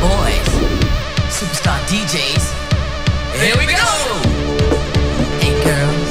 Boys, Superstar DJs. Here we go. Hey girls.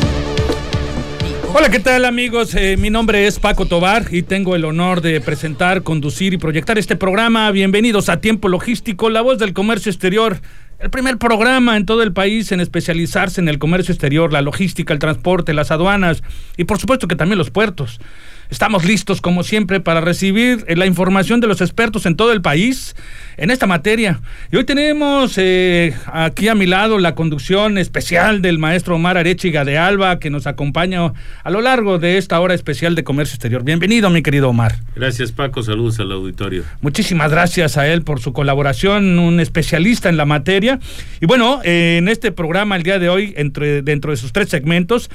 Hola, ¿qué tal amigos? Eh, mi nombre es Paco Tobar y tengo el honor de presentar, conducir y proyectar este programa. Bienvenidos a Tiempo Logístico, la voz del comercio exterior. El primer programa en todo el país en especializarse en el comercio exterior, la logística, el transporte, las aduanas y por supuesto que también los puertos. Estamos listos, como siempre, para recibir eh, la información de los expertos en todo el país en esta materia. Y hoy tenemos eh, aquí a mi lado la conducción especial del maestro Omar Arechiga de Alba, que nos acompaña a lo largo de esta hora especial de comercio exterior. Bienvenido, mi querido Omar. Gracias Paco, saludos al auditorio. Muchísimas gracias a él por su colaboración, un especialista en la materia. Y bueno, eh, en este programa el día de hoy, entre, dentro de sus tres segmentos,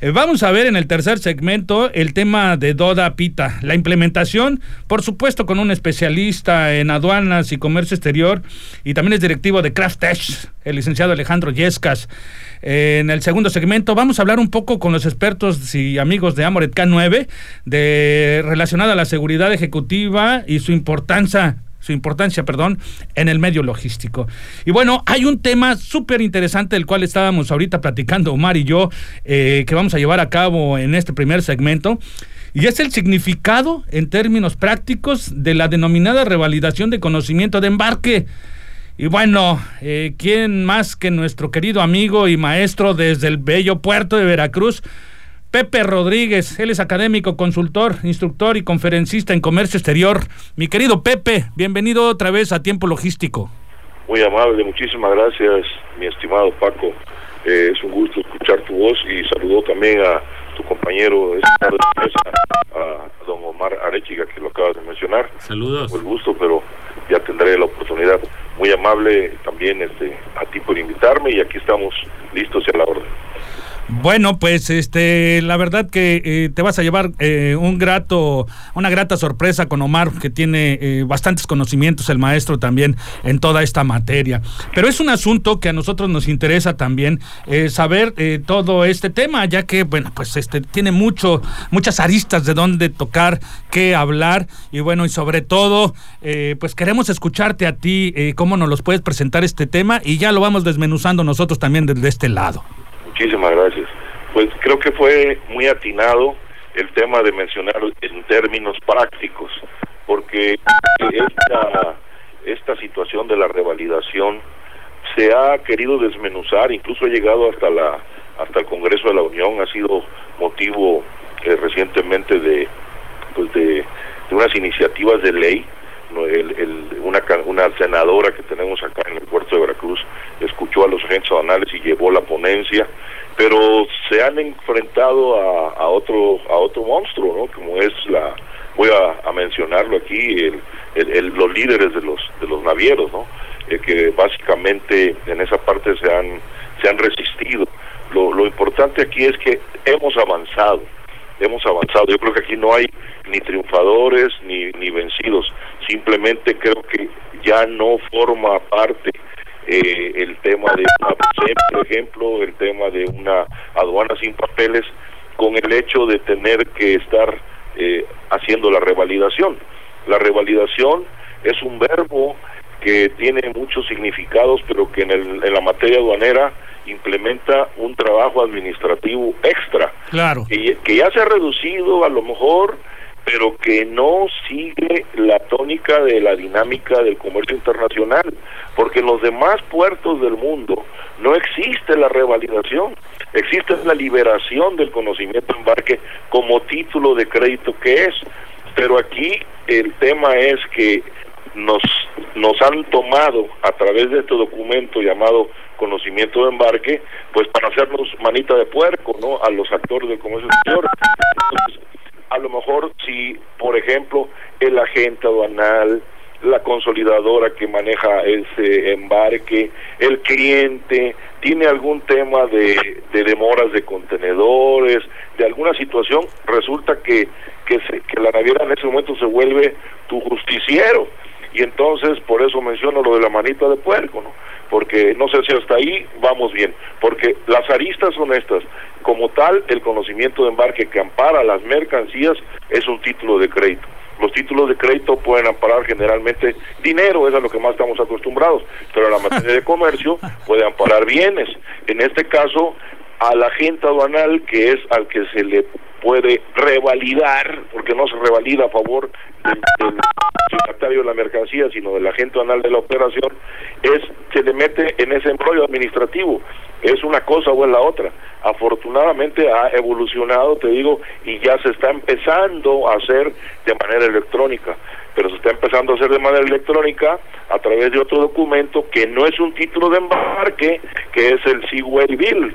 eh, vamos a ver en el tercer segmento el tema de Doda Pita, la implementación, por supuesto con un especialista en aduanas y comercio exterior y también es directivo de Craftesh, el licenciado Alejandro Yescas. Eh, en el segundo segmento vamos a hablar un poco con los expertos y amigos de Amoret K9 de relacionada a la seguridad ejecutiva y su importancia su importancia, perdón, en el medio logístico. Y bueno, hay un tema súper interesante del cual estábamos ahorita platicando Omar y yo, eh, que vamos a llevar a cabo en este primer segmento, y es el significado en términos prácticos de la denominada revalidación de conocimiento de embarque. Y bueno, eh, ¿quién más que nuestro querido amigo y maestro desde el bello puerto de Veracruz? Pepe Rodríguez, él es académico, consultor, instructor y conferencista en comercio exterior. Mi querido Pepe, bienvenido otra vez a Tiempo Logístico. Muy amable, muchísimas gracias, mi estimado Paco. Eh, es un gusto escuchar tu voz y saludo también a tu compañero de esta mesa, a don Omar Arechiga, que lo acabas de mencionar. Saludos. El gusto, pero ya tendré la oportunidad. Muy amable también este, a ti por invitarme y aquí estamos listos y a la orden. Bueno, pues este, la verdad que eh, te vas a llevar eh, un grato, una grata sorpresa con Omar, que tiene eh, bastantes conocimientos, el maestro también en toda esta materia. Pero es un asunto que a nosotros nos interesa también eh, saber eh, todo este tema, ya que bueno, pues este tiene mucho, muchas aristas de dónde tocar, qué hablar y bueno y sobre todo, eh, pues queremos escucharte a ti, cómo nos los puedes presentar este tema y ya lo vamos desmenuzando nosotros también desde este lado. Muchísimas gracias. Pues creo que fue muy atinado el tema de mencionar en términos prácticos, porque esta, situación de la revalidación se ha querido desmenuzar, incluso ha llegado hasta la hasta el Congreso de la Unión, ha sido motivo eh, recientemente de pues de, unas iniciativas de ley el- el- una, una senadora que tenemos acá en el puerto de Veracruz escuchó a los agentes aduanales y llevó la ponencia, pero se han enfrentado a, a otro a otro monstruo, ¿no? Como es la voy a, a mencionarlo aquí el, el- el- los líderes de los de los navieros, ¿no? Eh, que básicamente en esa parte se han se han resistido. Lo, lo importante aquí es que hemos avanzado hemos avanzado. Yo creo que aquí no hay ni triunfadores ni, ni vencidos. Simplemente creo que ya no forma parte eh, el tema de una por ejemplo, el tema de una aduana sin papeles, con el hecho de tener que estar eh, haciendo la revalidación. La revalidación es un verbo que tiene muchos significados, pero que en, el- en la materia aduanera implementa un trabajo administrativo extra Claro. que, que ya se ha reducido a lo mejor, pero que no sigue la tónica de la dinámica del comercio internacional, porque en los demás puertos del mundo no existe la revalidación, existe la liberación del conocimiento de embarque como título de crédito que es, pero aquí el tema es que nos, nos han tomado a través de este documento llamado conocimiento de embarque, pues para hacernos manita de puerco, ¿no? A los actores del comercio exterior. Entonces, a lo mejor si, por ejemplo, el agente aduanal la consolidadora que maneja ese embarque, el cliente, tiene algún tema de, de demoras de contenedores, de alguna situación, resulta que, que, se, que la naviera en ese momento se vuelve tu justiciero. Y entonces, por eso menciono lo de la manita de puerco, ¿no? Porque no sé si hasta ahí vamos bien, porque las aristas son estas. Como tal, el conocimiento de embarque que ampara las mercancías es un título de crédito. Los títulos de crédito pueden amparar generalmente dinero, es a lo que más estamos acostumbrados, pero la materia de comercio puede amparar bienes. En este caso, al agente aduanal, que es al que se le puede revalidar, porque no se revalida a favor del, del de la mercancía, sino del agente aduanal de la operación, es se le mete en ese embrollo administrativo. Es una cosa o es la otra. Afortunadamente ha evolucionado, te digo, y ya se está empezando a hacer de manera electrónica pero se está empezando a hacer de manera electrónica a través de otro documento que no es un título de embarque, que es el Seaway Bill,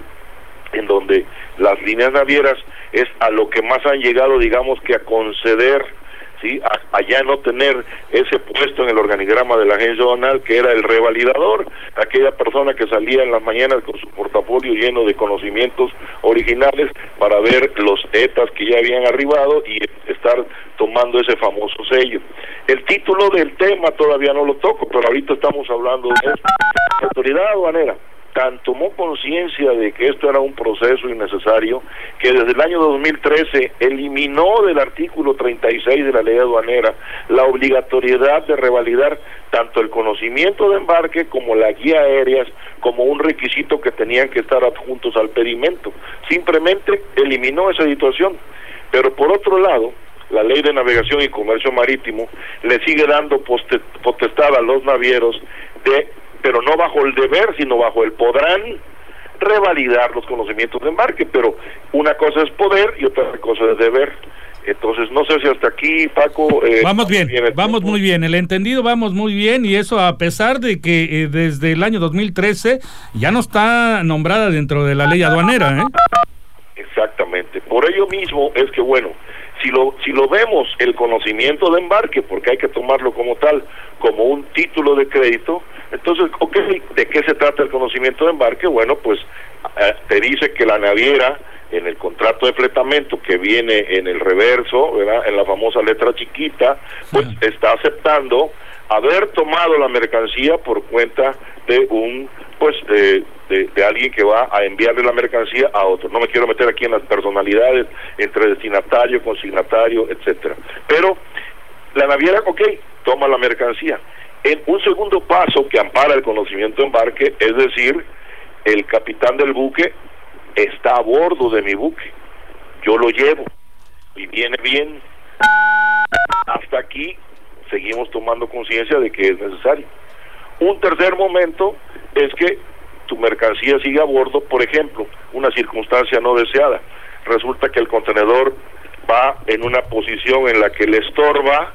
en donde las líneas navieras es a lo que más han llegado, digamos que a conceder, ¿sí? a, ya no tener ese puesto en el organigrama de la agencia donal que era el revalidador, aquella persona que salía en las mañanas con su portafolio lleno de conocimientos originales para ver los ETAs que ya habían arribado y estar tomando ese famoso sello. El título del tema todavía no lo toco, pero ahorita estamos hablando de eso. Autoridad aduanera tan tomó conciencia de que esto era un proceso innecesario que desde el año 2013 eliminó del artículo 36 de la ley aduanera la obligatoriedad de revalidar tanto el conocimiento de embarque como la guía aérea como un requisito que tenían que estar adjuntos al pedimento. Simplemente eliminó esa situación. Pero por otro lado, la ley de navegación y comercio marítimo le sigue dando potestad a los navieros de pero no bajo el deber, sino bajo el podrán revalidar los conocimientos de embarque, pero una cosa es poder y otra cosa es deber. Entonces, no sé si hasta aquí, Paco... Eh, vamos bien, vamos muy bien, el entendido vamos muy bien y eso a pesar de que eh, desde el año 2013 ya no está nombrada dentro de la ley aduanera. ¿eh? Exactamente, por ello mismo es que, bueno, si lo, si lo vemos el conocimiento de embarque, porque hay que tomarlo como tal, como un título de crédito, entonces, ¿de qué se trata el conocimiento de embarque? Bueno, pues eh, te dice que la naviera en el contrato de fletamento que viene en el reverso, ¿verdad? en la famosa letra chiquita, pues está aceptando haber tomado la mercancía por cuenta de un pues de, de, alguien que va a enviarle la mercancía a otro. No me quiero meter aquí en las personalidades entre destinatario, consignatario, etcétera. Pero la naviera, ok, toma la mercancía. En un segundo paso que ampara el conocimiento de embarque, es decir, el capitán del buque está a bordo de mi buque. Yo lo llevo y viene bien. Hasta aquí seguimos tomando conciencia de que es necesario. Un tercer momento es que tu mercancía sigue a bordo, por ejemplo, una circunstancia no deseada. Resulta que el contenedor va en una posición en la que le estorba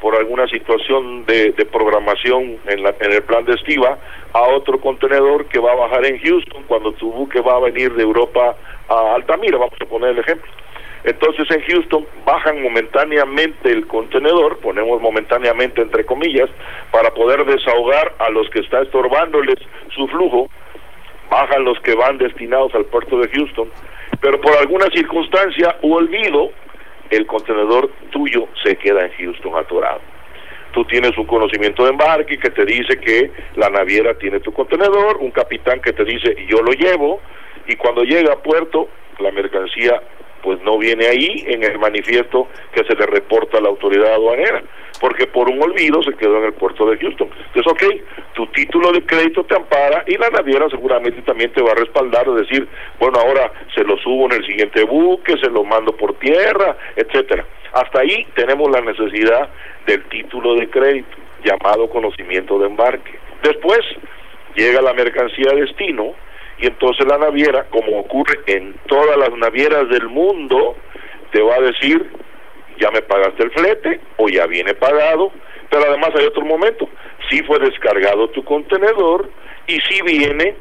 por alguna situación de, programación en, la, en el plan de estiva a otro contenedor que va a bajar en Houston cuando tu buque va a venir de Europa a Altamira, vamos a poner el ejemplo. Entonces en Houston bajan momentáneamente el contenedor, ponemos momentáneamente entre comillas, para poder desahogar a los que está estorbándoles su flujo, bajan los que van destinados al puerto de Houston, pero por alguna circunstancia u olvido, el contenedor tuyo se queda en Houston atorado. Tú tienes un conocimiento de embarque que te dice que la naviera tiene tu contenedor, un capitán que te dice yo lo llevo, y cuando llega a puerto, la mercancía pues no viene ahí en el manifiesto que se le reporta a la autoridad aduanera, porque por un olvido se quedó en el puerto de Houston. Entonces, ok, tu título de crédito te ampara y la naviera seguramente también te va a respaldar, es decir, bueno, ahora se lo subo en el siguiente buque, se lo mando por tierra, etcétera. Hasta ahí tenemos la necesidad del título de crédito, llamado conocimiento de embarque. Después llega la mercancía a destino, y entonces la naviera, como ocurre en todas las navieras del mundo, te va a decir, ya me pagaste el flete o ya viene pagado, pero además hay otro momento, si fue descargado tu contenedor y si viene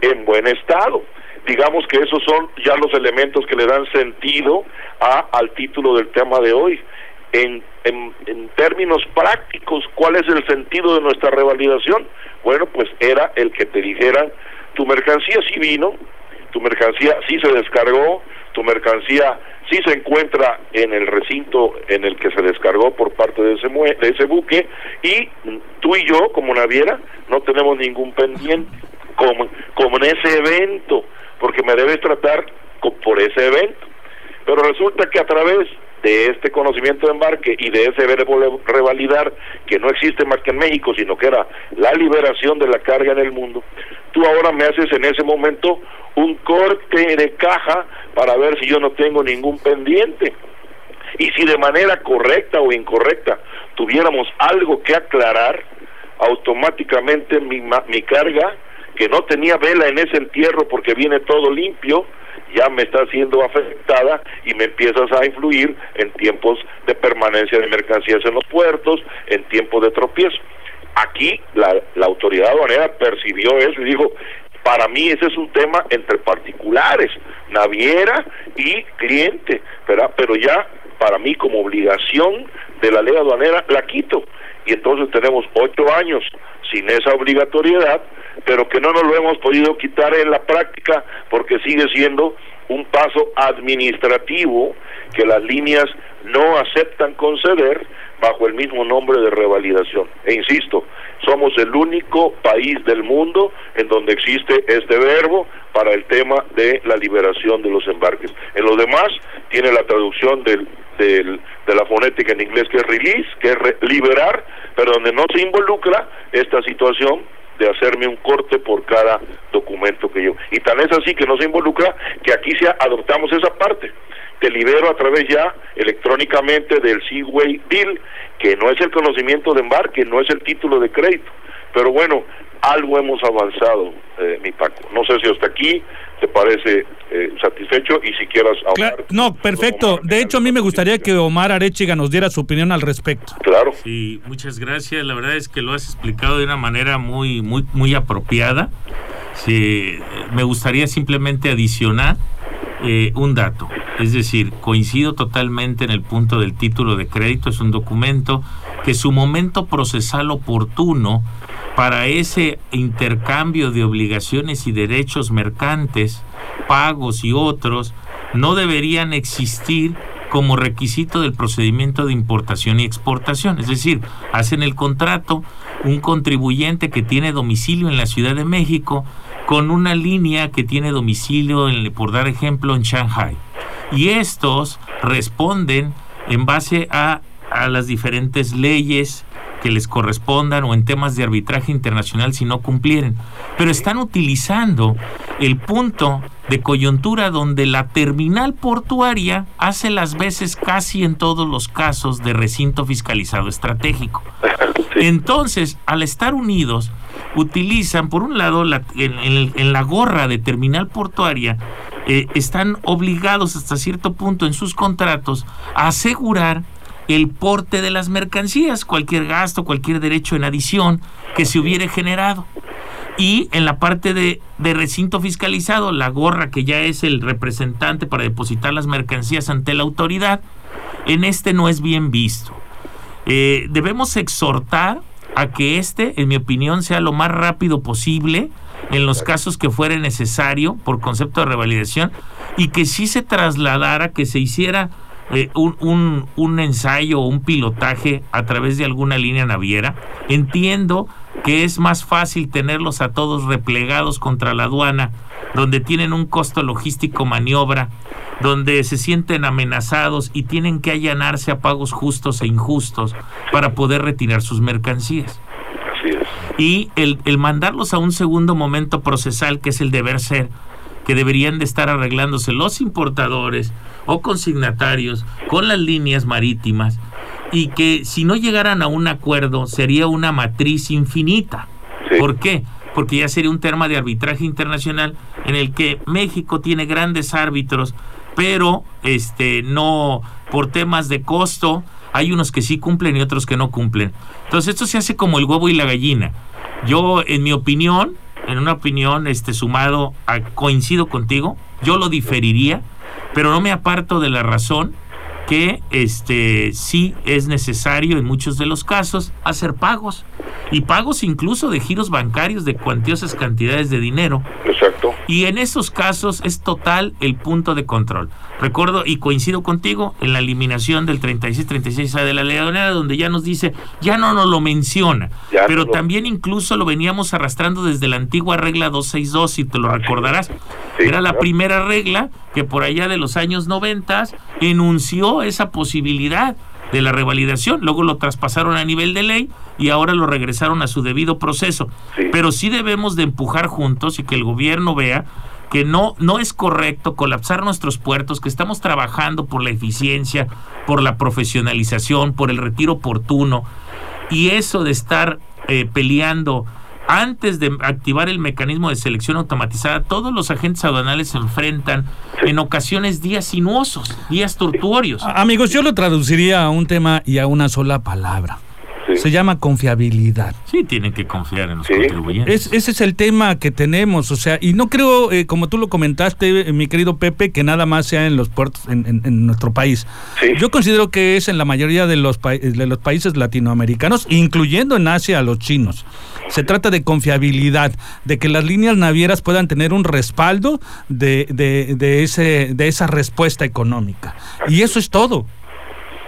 en buen estado. Digamos que esos son ya los elementos que le dan sentido a, al título del tema de hoy. en, en, en términos prácticos, ¿cuál es el sentido de nuestra revalidación? Bueno, pues era el que te dijeran, tu mercancía sí vino, tu mercancía sí se descargó, tu mercancía sí se encuentra en el recinto en el que se descargó por parte de ese, mue- de ese buque y tú y yo como naviera no tenemos ningún pendiente como, como en ese evento, porque me debes tratar por ese evento. Pero resulta que a través de este conocimiento de embarque y de ese verbo revalidar, que no existe más que en México, sino que era la liberación de la carga en el mundo, tú ahora me haces en ese momento un corte de caja para ver si yo no tengo ningún pendiente. Y si de manera correcta o incorrecta tuviéramos algo que aclarar, automáticamente mi, mi carga, que no tenía vela en ese entierro porque viene todo limpio, ya me está siendo afectada y me empiezas a influir en tiempos de permanencia de mercancías en los puertos, en tiempos de tropiezo. Aquí la, la autoridad aduanera percibió eso y dijo, para mí ese es un tema entre particulares, naviera y cliente, ¿verdad? pero ya para mí como obligación de la ley aduanera la quito. Y entonces tenemos ocho años sin esa obligatoriedad, pero que no nos lo hemos podido quitar en la práctica porque sigue siendo un paso administrativo que las líneas no aceptan conceder bajo el mismo nombre de revalidación. E insisto, somos el único país del mundo en donde existe este verbo para el tema de la liberación de los embarques. En los demás tiene la traducción del, del- de la fonética en inglés que es release, que es liberar, pero donde no se involucra esta situación de hacerme un corte por cada documento que yo. Y tan es así que no se involucra que aquí se adoptamos esa parte. Te libero a través ya electrónicamente del Seaway Bill, que no es el conocimiento de embarque, no es el título de crédito. Pero bueno, algo hemos avanzado, eh, mi Paco. No sé si hasta aquí te parece eh, satisfecho y si quieras hablar. no, perfecto. De hecho, a mí me gustaría que Omar Arechiga nos diera su opinión al respecto. Claro. Sí, muchas gracias. La verdad es que lo has explicado de una manera muy, muy, muy apropiada. Sí, me gustaría simplemente adicionar eh, un dato. Es decir, coincido totalmente en el punto del título de crédito. Es un documento que su momento procesal oportuno para ese intercambio de obligaciones y derechos mercantes, pagos y otros, no deberían existir como requisito del procedimiento de importación y exportación. Es decir, hacen el contrato un contribuyente que tiene domicilio en la Ciudad de México con una línea que tiene domicilio, en, por dar ejemplo, en Shanghai. Y estos responden en base a, a las diferentes leyes que les correspondan o en temas de arbitraje internacional si no cumplieren. Pero están utilizando el punto de coyuntura donde la terminal portuaria hace las veces casi en todos los casos de recinto fiscalizado estratégico. Entonces, al estar unidos, utilizan, por un lado, la- en, en- en la gorra de terminal portuaria, eh, están obligados hasta cierto punto en sus contratos a asegurar el porte de las mercancías, cualquier gasto, cualquier derecho en adición que se hubiere generado. Y en la parte de, recinto fiscalizado, la gorra que ya es el representante para depositar las mercancías ante la autoridad, en este no es bien visto. Eh, debemos exhortar a que este, en mi opinión, sea lo más rápido posible en los casos que fuere necesario por concepto de revalidación y que sí se trasladara, que se hiciera eh, un, un, un ensayo o un pilotaje a través de alguna línea naviera. Entiendo que es más fácil tenerlos a todos replegados contra la aduana, donde tienen un costo logístico maniobra, donde se sienten amenazados y tienen que allanarse a pagos justos e injustos para poder retirar sus mercancías. Así es. Y el, el mandarlos a un segundo momento procesal, que es el deber ser, que deberían de estar arreglándose los importadores o consignatarios con las líneas marítimas y que si no llegaran a un acuerdo sería una matriz infinita. Sí. ¿Por qué? Porque ya sería un tema de arbitraje internacional en el que México tiene grandes árbitros, pero este no por temas de costo hay unos que sí cumplen y otros que no cumplen. Entonces esto se hace como el huevo y la gallina. Yo en mi opinión, en una opinión este sumado a coincido contigo, yo lo diferiría, pero no me aparto de la razón que este sí es necesario en muchos de los casos hacer pagos y pagos incluso de giros bancarios de cuantiosas cantidades de dinero. Exacto. Y en esos casos es total el punto de control. Recuerdo y coincido contigo en la eliminación del 36-36A de la ley aduanera, donde ya nos dice, ya no nos lo menciona, Ya pero no lo- también incluso lo veníamos arrastrando desde la antigua regla 262, si te lo recordarás. Sí, Era la primera regla que por allá de los años 90 enunció esa posibilidad de la revalidación, luego lo traspasaron a nivel de ley y ahora lo regresaron a su debido proceso. Sí. Pero sí debemos de empujar juntos y que el gobierno vea que no, no es correcto colapsar nuestros puertos, que estamos trabajando por la eficiencia, por la profesionalización, por el retiro oportuno, y eso de estar eh, peleando antes de activar el mecanismo de selección automatizada, todos los agentes aduanales se enfrentan en ocasiones días sinuosos, días tortuorios. A- Amigos, yo lo traduciría a un tema y a una sola palabra. Sí. Se llama confiabilidad. Sí, tienen que confiar en los Sí. contribuyentes. Es, ese es el tema que tenemos, o sea, y no creo, eh, como tú lo comentaste, eh, mi querido Pepe, que nada más sea en los puertos en, en- en nuestro país. Sí. Yo considero que es en la mayoría de los, pa- de los países latinoamericanos, incluyendo en Asia a los chinos. Se trata de confiabilidad, de que las líneas navieras puedan tener un respaldo de, de, de ese, de esa respuesta económica. Y eso es todo.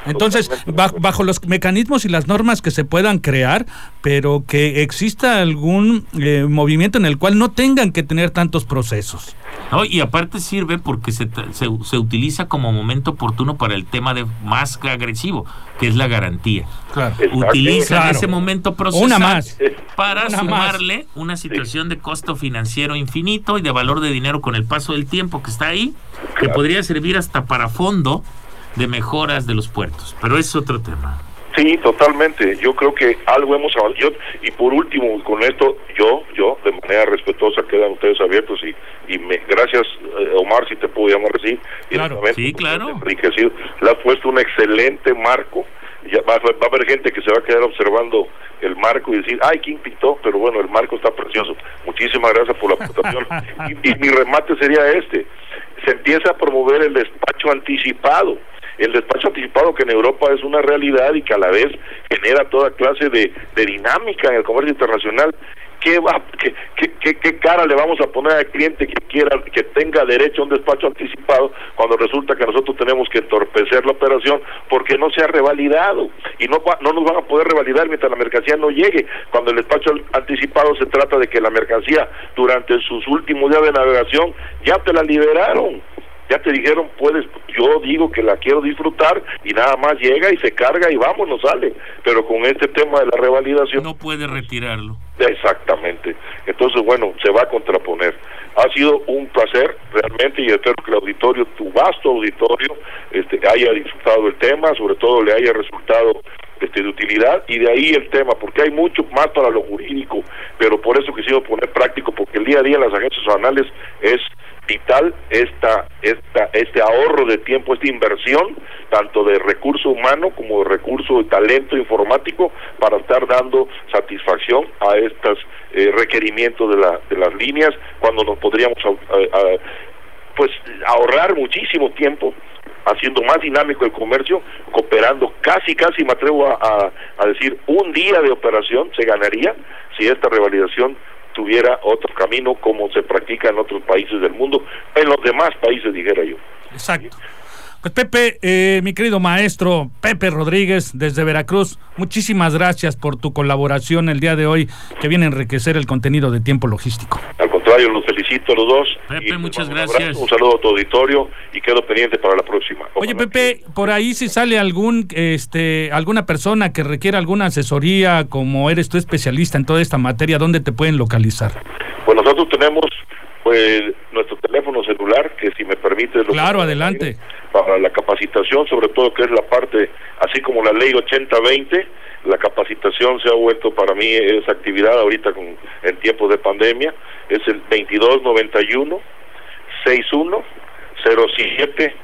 Entonces, bajo, bajo los mecanismos y las normas que se puedan crear, pero que exista algún eh, movimiento en el cual no tengan que tener tantos procesos. ¿no? Y aparte sirve porque se, se, se utiliza como momento oportuno para el tema de más agresivo, que es la garantía. Claro. Utiliza Claro. ese momento procesal Una más. para Una sumarle una situación de costo financiero infinito y de valor de dinero con el paso del tiempo que está ahí, que Claro. podría servir hasta para fondo de mejoras de los puertos. Pero es otro tema. Sí, totalmente. Yo creo que algo hemos avanzado. Y por último, con esto, yo, yo, de manera respetuosa, quedan ustedes abiertos y, y me, gracias, eh, Omar, si te puedo llamar así. Claro. Sí, claro. Enriquecido. Le has puesto un excelente marco. Ya va, va a haber gente que se va a quedar observando el marco y decir, ay, ¿quién pintó? Pero bueno, el marco está precioso. Muchísimas gracias por la aportación. y, y mi remate sería este. Se empieza a promover el despacho anticipado el despacho anticipado que en Europa es una realidad y que a la vez genera toda clase de, dinámica en el comercio internacional. ¿Qué, va, qué, qué, cara le vamos a poner al cliente que quiera que tenga derecho a un despacho anticipado cuando resulta que nosotros tenemos que entorpecer la operación porque no se ha revalidado y no no nos van a poder revalidar mientras la mercancía no llegue cuando el despacho anticipado se trata de que la mercancía durante sus últimos días de navegación ya te la liberaron ya te dijeron, puedes, yo digo que la quiero disfrutar y nada más llega y se carga y vámonos, sale. Pero con este tema de la revalidación, No puede retirarlo. exactamente. Entonces, bueno, se va a contraponer. Ha sido un placer realmente y espero que el auditorio, tu vasto auditorio, este, haya disfrutado el tema, sobre todo le haya resultado este, de utilidad y de ahí el tema, porque hay mucho más para lo jurídico, pero por eso quisimos poner práctico, porque el día a día en las agencias aduanales es vital esta, esta, este ahorro de tiempo, esta inversión, tanto de recurso humano como de recurso de talento informático, para estar dando satisfacción a estos eh, requerimientos de, la, de las líneas, cuando nos podríamos a- a- pues ahorrar muchísimo tiempo haciendo más dinámico el comercio, cooperando casi, casi me atrevo a, a- a decir, un día de operación se ganaría si esta revalidación tuviera otro camino como se practica en otros países del mundo, en los demás países, dijera yo. Exacto. Pues Pepe, eh, mi querido maestro Pepe Rodríguez desde Veracruz, muchísimas gracias por tu colaboración el día de hoy que viene a enriquecer el contenido de tiempo logístico. Al contrario, los felicito a los dos. Pepe, muchas gracias. abrazo, Un saludo a tu auditorio y quedo pendiente para la próxima. Oye Pepe, por ahí si sale algún, este, alguna persona que requiera alguna asesoría, como eres tú especialista en toda esta materia, ¿dónde te pueden localizar? Pues nosotros tenemos pues nuestro teléfono celular, que si me permite... lo Claro, adelante. Para la capacitación, sobre todo que es la parte, así como la ley 8020, la capacitación se ha vuelto para mí esa actividad ahorita con, en tiempos de pandemia, es el 2291 61 07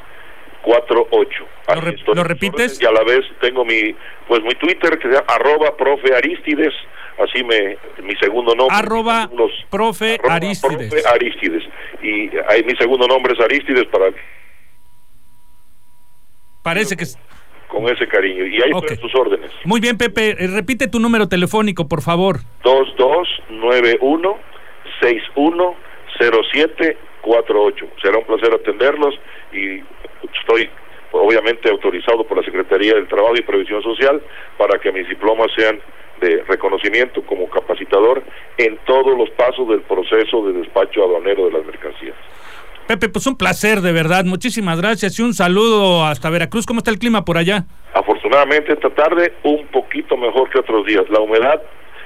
48. ¿Lo re- lo repites? Y a la vez tengo mi, pues mi Twitter que se llama arroba profe Aristides, así me, mi segundo nombre. Arroba profe arroba Aristides. profe Aristides. Y ahí mi segundo nombre es Aristides para Parece que... Con ese cariño. Y ahí Ok. están tus órdenes. Muy bien, Pepe. eh, repite tu número telefónico, por favor. 2291-610748. Será un placer atenderlos y estoy obviamente autorizado por la Secretaría del Trabajo y Previsión Social para que mis diplomas sean de reconocimiento como capacitador en todos los pasos del proceso de despacho aduanero de las mercancías. Pepe, pues un placer, de verdad. Muchísimas gracias y un saludo hasta Veracruz. ¿Cómo está el clima por allá? Afortunadamente esta tarde un poquito mejor que otros días. La humedad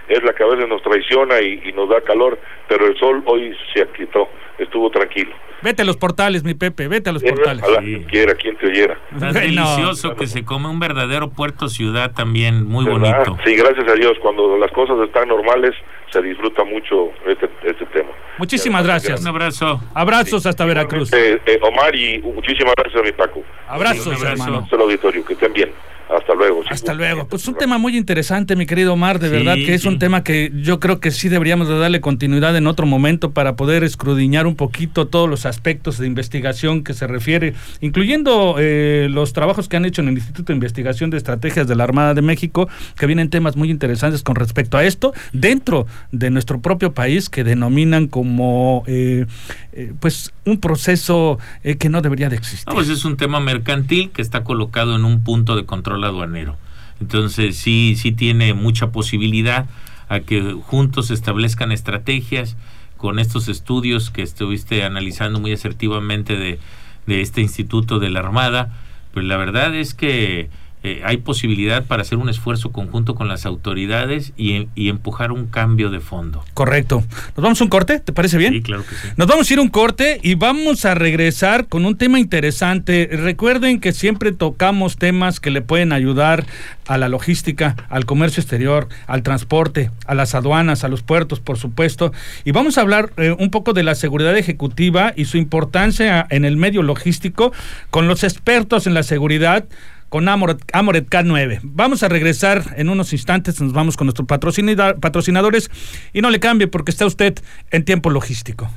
es la que a veces nos traiciona y, y nos da calor, pero el sol hoy se aquietó, estuvo tranquilo. Vete a los portales, mi Pepe, vete a los Eh, portales. Ojalá Sí. quien quiera, quien te oyera. Tan delicioso que se come un verdadero puerto ciudad también, muy ¿Verdad? bonito. Sí, gracias a Dios. Cuando las cosas están normales, se disfruta mucho este, este tema. Muchísimas gracias. Un abrazo. Abrazos hasta Veracruz. Eh, eh, Omar y muchísimas gracias a mi Paco. Abrazos, Un abrazo. hermano. Hasta el auditorio, que estén bien. Hasta luego. sí. Hasta luego. Pues un tema muy interesante, mi querido Omar, de Sí, verdad que es sí. un tema que yo creo que sí deberíamos de darle continuidad en otro momento para poder escudriñar un poquito todos los aspectos de investigación que se refiere, incluyendo eh, los trabajos que han hecho en el Instituto de Investigación de Estrategias de la Armada de México, que vienen temas muy interesantes con respecto a esto, dentro de nuestro propio país, que denominan como eh, eh, pues un proceso eh, que no debería de existir. No, pues es un tema mercantil que está colocado en un punto de control aduanero. Entonces sí, sí tiene mucha posibilidad a que juntos establezcan estrategias con estos estudios que estuviste analizando muy asertivamente de, de este Instituto de la Armada. Pues la verdad es que eh, hay posibilidad para hacer un esfuerzo conjunto con las autoridades y, y empujar un cambio de fondo. Correcto. ¿Nos vamos a un corte? ¿Te parece bien? Sí, claro que sí. Nos vamos a ir a un corte y vamos a regresar con un tema interesante. Recuerden que siempre tocamos temas que le pueden ayudar a la logística, al comercio exterior, al transporte, a las aduanas, a los puertos, por supuesto. Y vamos a hablar eh, un poco de la seguridad ejecutiva y su importancia en el medio logístico con los expertos en la seguridad con Amoret, Amoret K9. Vamos a regresar en unos instantes, nos vamos con nuestros patrocinadores y no le cambie porque está usted en tiempo logístico.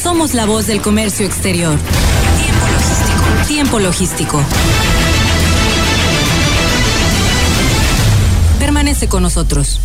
Somos la voz del comercio exterior. Tiempo logístico. Tiempo logístico. Permanece con nosotros.